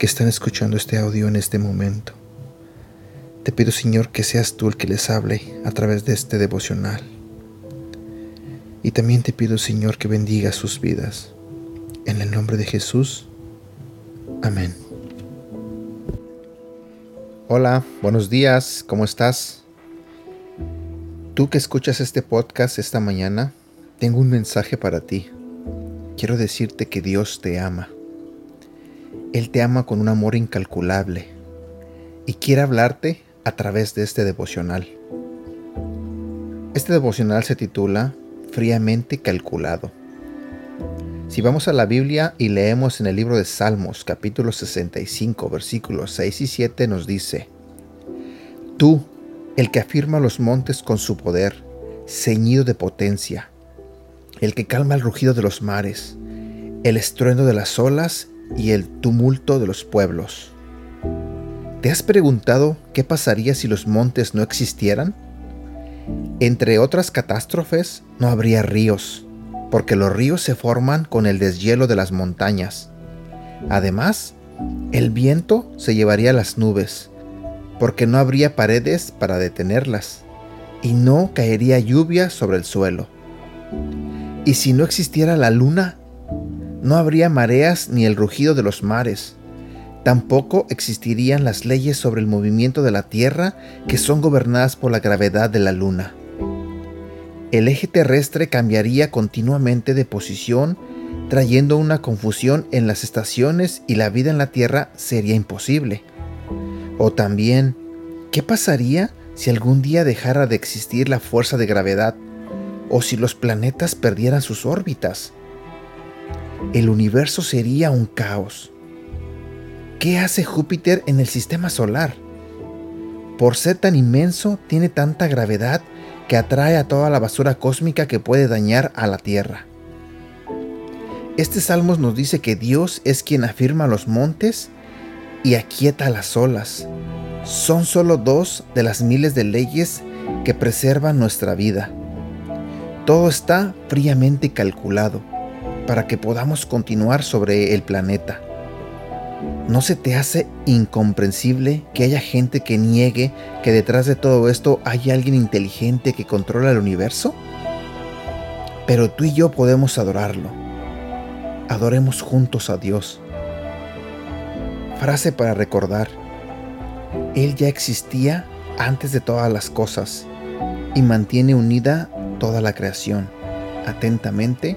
que están escuchando este audio en este momento. Te pido, Señor, que seas tú el que les hable a través de este devocional. Y también te pido, Señor, que bendiga sus vidas. En el nombre de Jesús. Amén. Hola, buenos días, ¿cómo estás? Tú que escuchas este podcast esta mañana, tengo un mensaje para ti. Quiero decirte que Dios te ama. Él te ama con un amor incalculable y quiere hablarte a través de este devocional. Este devocional se titula Fríamente Calculado. Si vamos a la Biblia y leemos en el libro de Salmos capítulo 65 versículos 6 y 7 nos dice, Tú, el que afirma los montes con su poder, ceñido de potencia, el que calma el rugido de los mares, el estruendo de las olas y el tumulto de los pueblos. ¿Te has preguntado qué pasaría si los montes no existieran? Entre otras catástrofes, no habría ríos, porque los ríos se forman con el deshielo de las montañas. Además, el viento se llevaría las nubes, porque no habría paredes para detenerlas, y no caería lluvia sobre el suelo. Y si no existiera la luna, no habría mareas ni el rugido de los mares. Tampoco existirían las leyes sobre el movimiento de la Tierra que son gobernadas por la gravedad de la Luna el eje terrestre cambiaría continuamente de posición, trayendo una confusión en las estaciones y la vida en la Tierra sería imposible. O también, ¿qué pasaría si algún día dejara de existir la fuerza de gravedad o si los planetas perdieran sus órbitas? El universo sería un caos. ¿Qué hace Júpiter en el sistema solar? Por ser tan inmenso, tiene tanta gravedad que atrae a toda la basura cósmica que puede dañar a la tierra. Este salmo nos dice que Dios es quien afirma los montes y aquieta las olas. Son solo dos de las miles de leyes que preservan nuestra vida. Todo está fríamente calculado para que podamos continuar sobre el planeta. ¿No se te hace incomprensible que haya gente que niegue que detrás de todo esto hay alguien inteligente que controla el universo? Pero tú y yo podemos adorarlo. Adoremos juntos a Dios. Frase para recordar. Él ya existía antes de todas las cosas y mantiene unida toda la creación. Atentamente,